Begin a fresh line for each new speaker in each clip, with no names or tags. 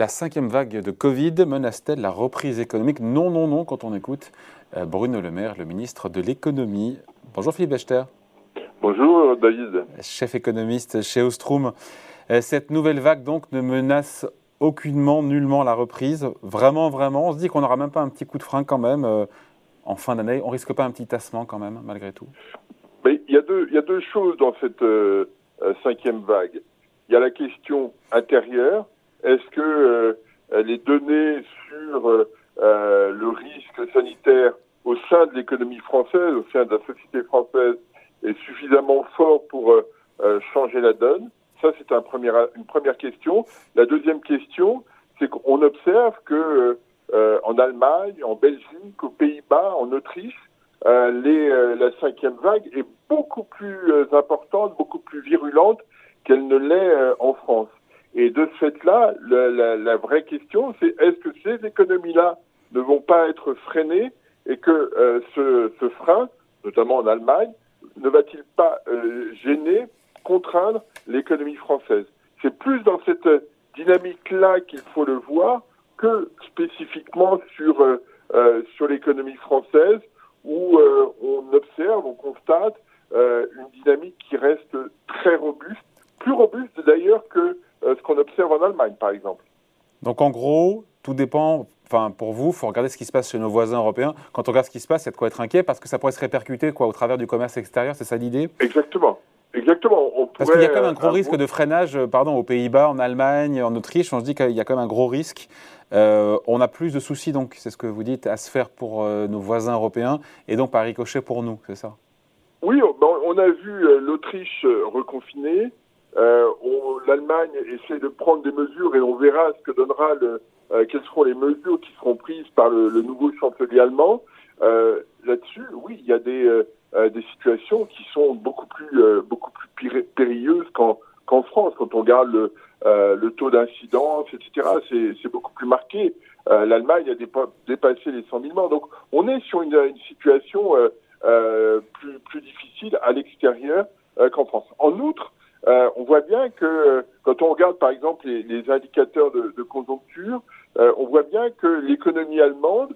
La cinquième vague de Covid menace-t-elle la reprise économique? Non, non, non, quand on écoute euh, Bruno Le Maire, le ministre de l'économie. Bonjour Philippe Bechter.
Bonjour David.
Chef économiste chez Ostrom. Euh, cette nouvelle vague donc ne menace aucunement, nullement la reprise. Vraiment, vraiment. On se dit qu'on n'aura même pas un petit coup de frein quand même euh, en fin d'année. On risque pas un petit tassement quand même, malgré tout.
Mais il y, a deux, il y a deux choses dans cette cinquième vague. Il y a la question intérieure. Est-ce que les données sur euh, le risque sanitaire au sein de l'économie française, au sein de la société française, est suffisamment fort pour euh, euh, changer la donne? Ça, c'est un premier, une première question. La deuxième question, c'est qu'on observe que en Allemagne, en Belgique, aux Pays-Bas, en Autriche, les, la cinquième vague est beaucoup plus importante, beaucoup plus virulente qu'elle ne l'est en France. Et de ce fait-là, la, vraie question, c'est est-ce que ces économies-là ne vont pas être freinés et que euh, ce, ce, frein, notamment en Allemagne, ne va-t-il pas euh, gêner, contraindre l'économie française? C'est plus dans cette dynamique-là qu'il faut le voir que spécifiquement sur, euh, sur l'économie française où on observe, on constate une dynamique qui reste très robuste, plus robuste d'ailleurs que ce qu'on observe en Allemagne par exemple.
Donc en gros, tout dépend enfin, pour vous, il faut regarder ce qui se passe chez nos voisins européens. Quand on regarde ce qui se passe, il y a de quoi être inquiet parce que ça pourrait se répercuter quoi, au travers du commerce extérieur, c'est ça l'idée?
Exactement. Exactement.
Parce qu'il y a quand même un gros risque de freinage, euh, pardon, aux Pays-Bas, en Allemagne, en Autriche. On se dit qu'il y a quand même un gros risque. Euh, on a plus de soucis, donc, c'est ce que vous dites, à se faire pour euh, nos voisins européens et donc par ricochet pour nous, c'est ça?
Oui, on a vu l'Autriche reconfiner. L'Allemagne essaie de prendre des mesures et on verra ce que donnera le, euh, quelles seront les mesures qui seront prises par le, le nouveau chancelier allemand. Euh, Là-dessus, oui, il y a des, euh, euh, des situations qui sont beaucoup plus, beaucoup plus périlleuses qu'en France. Quand on regarde le, le taux d'incidence, etc., c'est beaucoup plus marqué. L'Allemagne a dépassé les 100 000 morts. Donc, on est sur une, une situation plus, plus difficile à l'extérieur qu'en France. En outre, euh, on voit bien que quand on regarde par exemple les, indicateurs de, conjoncture, euh, on voit bien que l'économie allemande,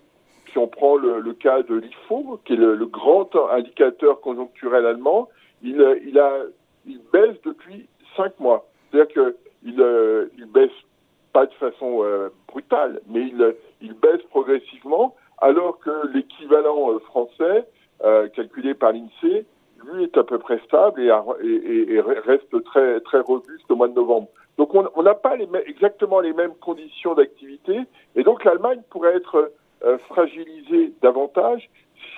si on prend le, cas de l'IFO, qui est le, grand indicateur conjoncturel allemand, il, baisse depuis cinq mois. C'est-à-dire qu'il euh, baisse pas de façon euh, brutale, mais il, baisse progressivement, alors que l'équivalent euh, français, calculé par l'INSEE, est à peu près stable et, reste très très robuste au mois de novembre. Donc on n'a pas exactement les mêmes conditions d'activité et donc l'Allemagne pourrait être euh, fragilisée davantage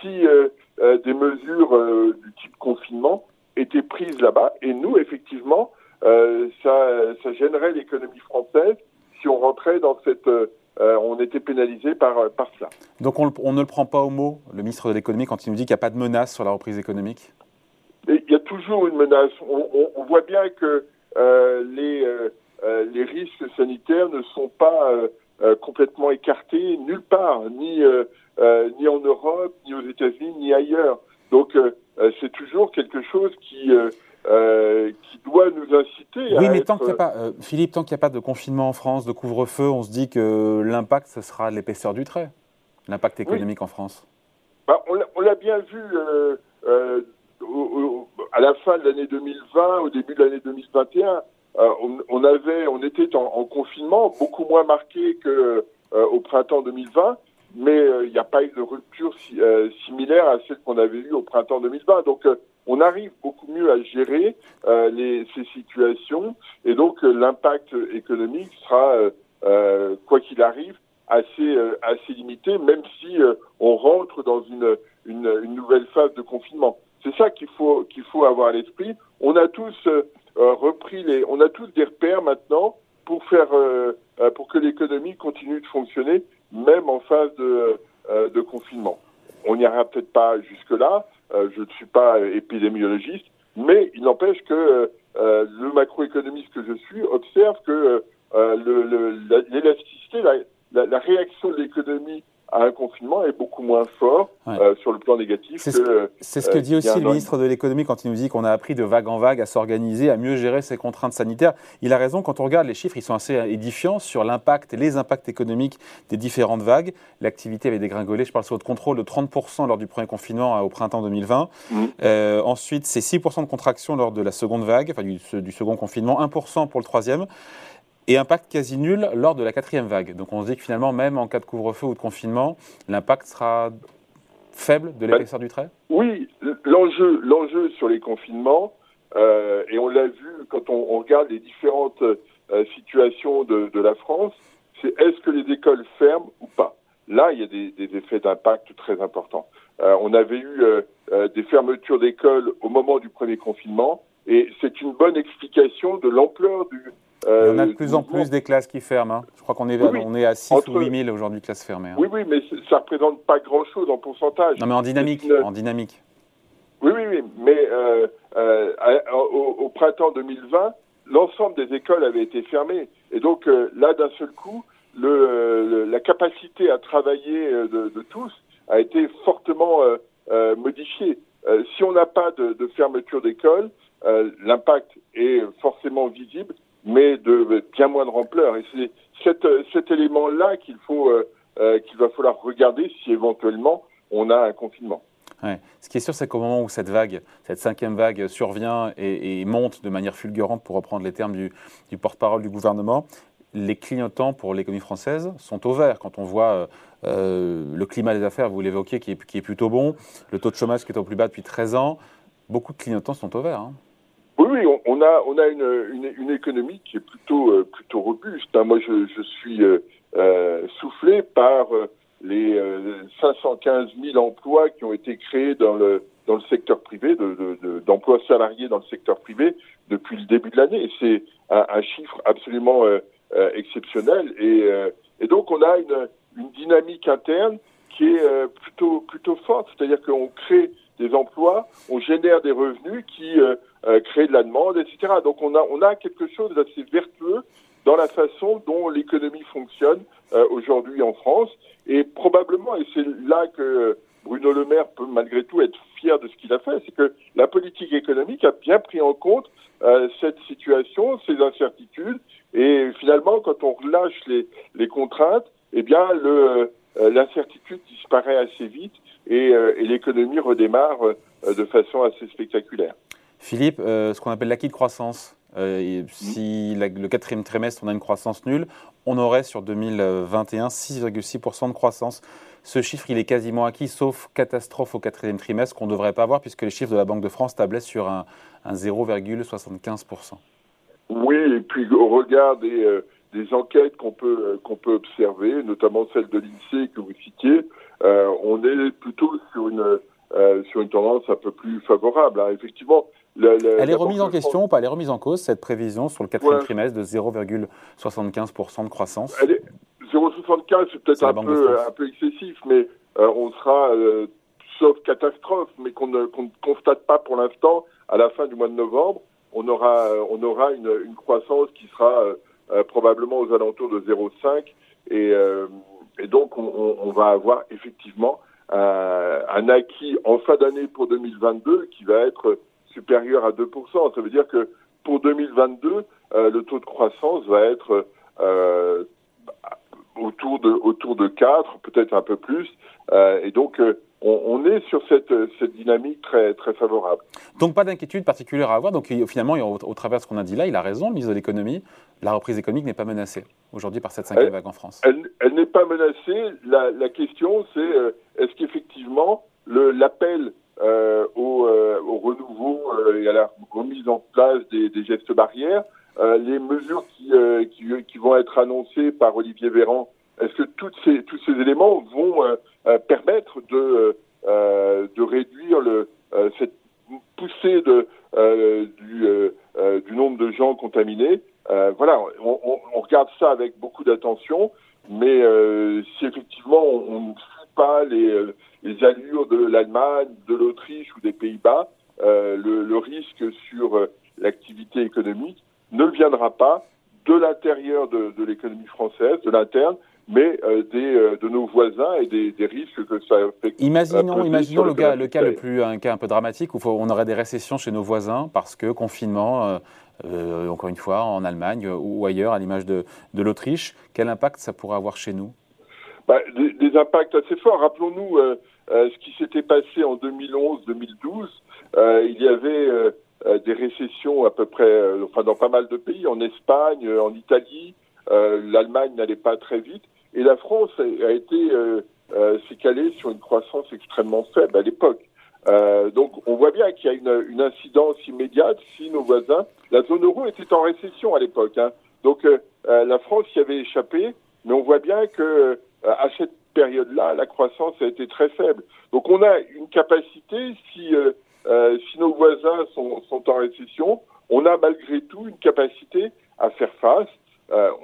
si euh, euh, des mesures du type confinement étaient prises là-bas. Et nous, effectivement, ça, gênerait l'économie française si on rentrait dans cette on était pénalisé par, par cela.
Donc on, on, ne le prend pas au mot, le ministre de l'économie, quand il nous dit qu'il n'y a pas de menace sur la reprise économique?
Toujours une menace. On, on, on voit bien que euh, les, euh, euh, les risques sanitaires ne sont pas complètement écartés nulle part, ni, ni en Europe, ni aux États-Unis, ni ailleurs. Donc c'est toujours quelque chose qui, qui doit nous inciter
oui,
à.
mais tant qu'il n'y a pas, Philippe, tant qu'il n'y a pas de confinement en France, de couvre-feu, on se dit que l'impact, ce sera l'épaisseur du trait, l'impact économique en France.
Bah, on l'a bien vu à la fin de l'année 2020, au début de l'année 2021, euh, on, on, avait, on était en, en, confinement beaucoup moins marqué que euh, au printemps 2020, mais euh, il n'y a pas eu de rupture euh, similaire à celle qu'on avait eue au printemps 2020. Donc, on arrive beaucoup mieux à gérer ces situations, et donc l'impact économique sera, quoi qu'il arrive, assez assez limité, même si on rentre dans une nouvelle phase de confinement. C'est ça qu'il faut qu'il faut à l'esprit. On a tous euh, repris les, on a tous des repères maintenant pour faire euh, euh, pour que l'économie continue de fonctionner, même en phase de, confinement. On n'ira peut-être pas jusque là. je ne suis pas épidémiologiste, mais il n'empêche que le macroéconomiste que je suis observe que l'élasticité, la, réaction de l'économie confinement est beaucoup moins fort euh, sur le plan négatif.
C'est ce, ce, que dit aussi le ministre de l'économie quand il nous dit qu'on a appris de vague en vague à s'organiser, à mieux gérer ces contraintes sanitaires. Il a raison, quand on regarde les chiffres, ils sont assez édifiants sur l'impact, les impacts économiques des différentes vagues. L'activité avait dégringolé, je parle sur le contrôle, de 30% lors du premier confinement au printemps 2020. Mmh. Euh, ensuite, c'est 6% de contraction lors de la seconde vague, enfin du, du second confinement, 1% pour le troisième et impact quasi nul lors de la quatrième vague. Donc on se dit que finalement, même en cas de couvre-feu ou de confinement, l'impact sera faible de l'épaisseur du trait?
Oui, l'enjeu, l'enjeu sur les confinements, euh, et on l'a vu quand on, regarde les différentes euh, situations de, la France, c'est est-ce que les écoles ferment ou pas? Là, il y a des, effets d'impact très importants. Euh, on avait eu des fermetures d'écoles au moment du premier confinement, et c'est une bonne explication de l'ampleur du,
euh, on a de plus en plus des classes qui ferment. Hein. Je crois qu'on est, on est à 6 ou 8 000 aujourd'hui classes fermées. Hein.
Oui, oui, mais ça ne représente pas grand-chose en pourcentage.
Non, mais en dynamique. En dynamique.
Oui, oui, oui. Mais euh, euh, au, printemps 2020, l'ensemble des écoles avaient été fermées. Et donc là, d'un seul coup, le, la capacité à travailler de, de, tous a été fortement modifiée. si on n'a pas de, de fermeture d'école, l'impact est forcément visible mais de bien moindre ampleur. Et c'est cet, cet élément-là euh, euh, qu'il va falloir regarder si éventuellement on a un confinement.
Ouais. Ce qui est sûr, c'est qu'au moment où cette vague, cette cinquième vague survient et, monte de manière fulgurante, pour reprendre les termes du, porte-parole du gouvernement, les clignotants pour l'économie française sont au vert. Quand on voit euh, le climat des affaires, vous l'évoquiez, qui est, qui est, plutôt bon, le taux de chômage qui est au plus bas depuis 13 ans, beaucoup de clignotants sont au vert. Hein.
Oui, oui, on, a on a une, une, économie qui est plutôt euh, plutôt robuste. Hein. Moi, je, je suis euh, euh soufflé par euh, les 515 000 emplois qui ont été créés dans le dans le secteur privé, d'emplois de, de, salariés dans le secteur privé depuis le début de l'année. C'est un, chiffre absolument exceptionnel. Et, et donc, on a une, une dynamique interne qui est plutôt plutôt forte. C'est-à-dire qu'on crée des emplois, on génère des revenus qui euh, euh, créent de la demande, etc. Donc on a, on a quelque chose d'assez vertueux dans la façon dont l'économie fonctionne euh, aujourd'hui en France. Et probablement, et c'est là que Bruno Le Maire peut malgré tout être fier de ce qu'il a fait, c'est que la politique économique a bien pris en compte cette situation, ces incertitudes, et finalement, quand on relâche les, les contraintes, eh bien, le, l'incertitude disparaît assez vite euh, et, l'économie redémarre euh, de façon assez spectaculaire.
Philippe, euh, ce qu'on appelle l'acquis de croissance, si le quatrième trimestre on a une croissance nulle, on aurait sur 2021 6,6% de croissance. Ce chiffre, il est quasiment acquis, sauf catastrophe au quatrième trimestre qu'on ne devrait pas avoir, puisque les chiffres de la Banque de France tablaient sur un, 0,75%.
Oui, et puis au regard des, des enquêtes qu'on peut, qu'on peut observer, notamment celle de l'INSEE que vous citiez, euh, on est plutôt sur une, euh, sur une tendance un peu plus favorable. Hein. Effectivement,
elle est remise en question ou pas? Elle est remise en cause, cette prévision sur le quatrième trimestre de 0,75% de croissance?
0,75, c'est peut-être un peu, un peu excessif, mais euh, on sera, sauf catastrophe, mais qu'on ne, constate pas pour l'instant, à la fin du mois de novembre, on aura, on aura une, une croissance qui sera probablement aux alentours de 0,5 et et donc, on, on va avoir effectivement euh, un acquis en fin d'année pour 2022 qui va être supérieur à 2%. Ça veut dire que pour 2022, euh, le taux de croissance va être euh, autour de autour de 4, peut-être un peu plus. Euh, et donc, on, est sur cette, cette, dynamique très, très favorable.
Donc pas d'inquiétude particulière à avoir. Donc finalement, au, travers de ce qu'on a dit là, il a raison, le ministre de l'économie. La reprise économique n'est pas menacée aujourd'hui par cette cinquième vague en France.
Elle, n'est pas menacée. La, la question, c'est est-ce qu'effectivement l'appel euh, au, euh, au, renouveau et à la remise en place des, gestes barrières, les mesures qui, qui, vont être annoncées par Olivier Véran, est-ce que tous ces éléments vont permettre de, réduire cette poussée du, nombre de gens contaminés? Euh, voilà, on, regarde ça avec beaucoup d'attention, mais euh, si effectivement on, ne suit pas les, euh, allures de l'Allemagne, de l'Autriche ou des Pays-Bas, euh, le, le, risque sur euh, l'activité économique ne viendra pas de l'intérieur de, de l'économie française, de l'interne, mais des, de nos voisins et des, risques que ça
fait. Imaginons, imaginons le, cas, le cas le plus, un cas un peu dramatique où on aurait des récessions chez nos voisins parce que confinement, encore une fois, en Allemagne ou ailleurs, à l'image de, de l'Autriche. Quel impact ça pourrait avoir chez nous?
Bah, des, impacts assez forts. Rappelons-nous euh, euh, ce qui s'était passé en 2011-2012. Euh, il y avait des récessions à peu près, enfin dans pas mal de pays, en Espagne, en Italie. L'Allemagne n'allait pas très vite, et la France a, été s'est calée sur une croissance extrêmement faible à l'époque. donc on voit bien qu'il y a une, incidence immédiate si nos voisins, la zone euro était en récession à l'époque. Hein. Donc la France y avait échappé, mais on voit bien que euh, à cette période-là, la croissance a été très faible. Donc on a une capacité, si, euh, euh, si nos voisins sont, sont, en récession, on a malgré tout une capacité à faire face.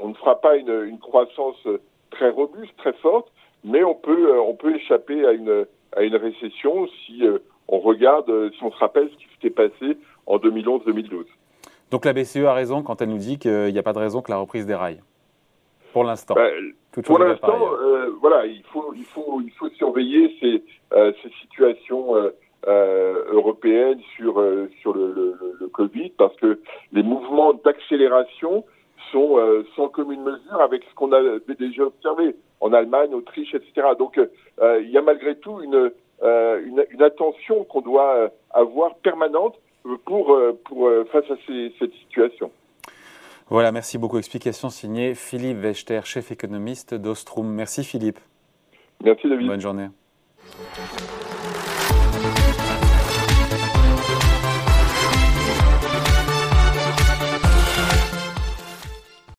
on ne fera pas une, une, croissance très robuste, très forte, mais on peut, on peut échapper à une, à une récession si on regarde, si on se rappelle ce qui s'était passé en 2011-2012.
Donc la BCE a raison quand elle nous dit qu'il n'y a pas de raison que la reprise déraille. Pour l'instant. Bah,
pour l'instant, euh, voilà, il faut, il faut, il faut surveiller ces, euh, ces situations euh, euh européennes sur euh, sur le, le, le, Covid parce que les mouvements d'accélération sont sans commune mesure avec ce qu'on a déjà observé en Allemagne, Autriche, etc. Donc, il y a malgré tout une une, une, attention qu'on doit avoir permanente pour pour face à ces, cette situation.
Voilà, merci beaucoup. Explication signée Philippe Wechter, chef économiste d'Ostrom. Merci Philippe.
Merci David.
Bonne journée.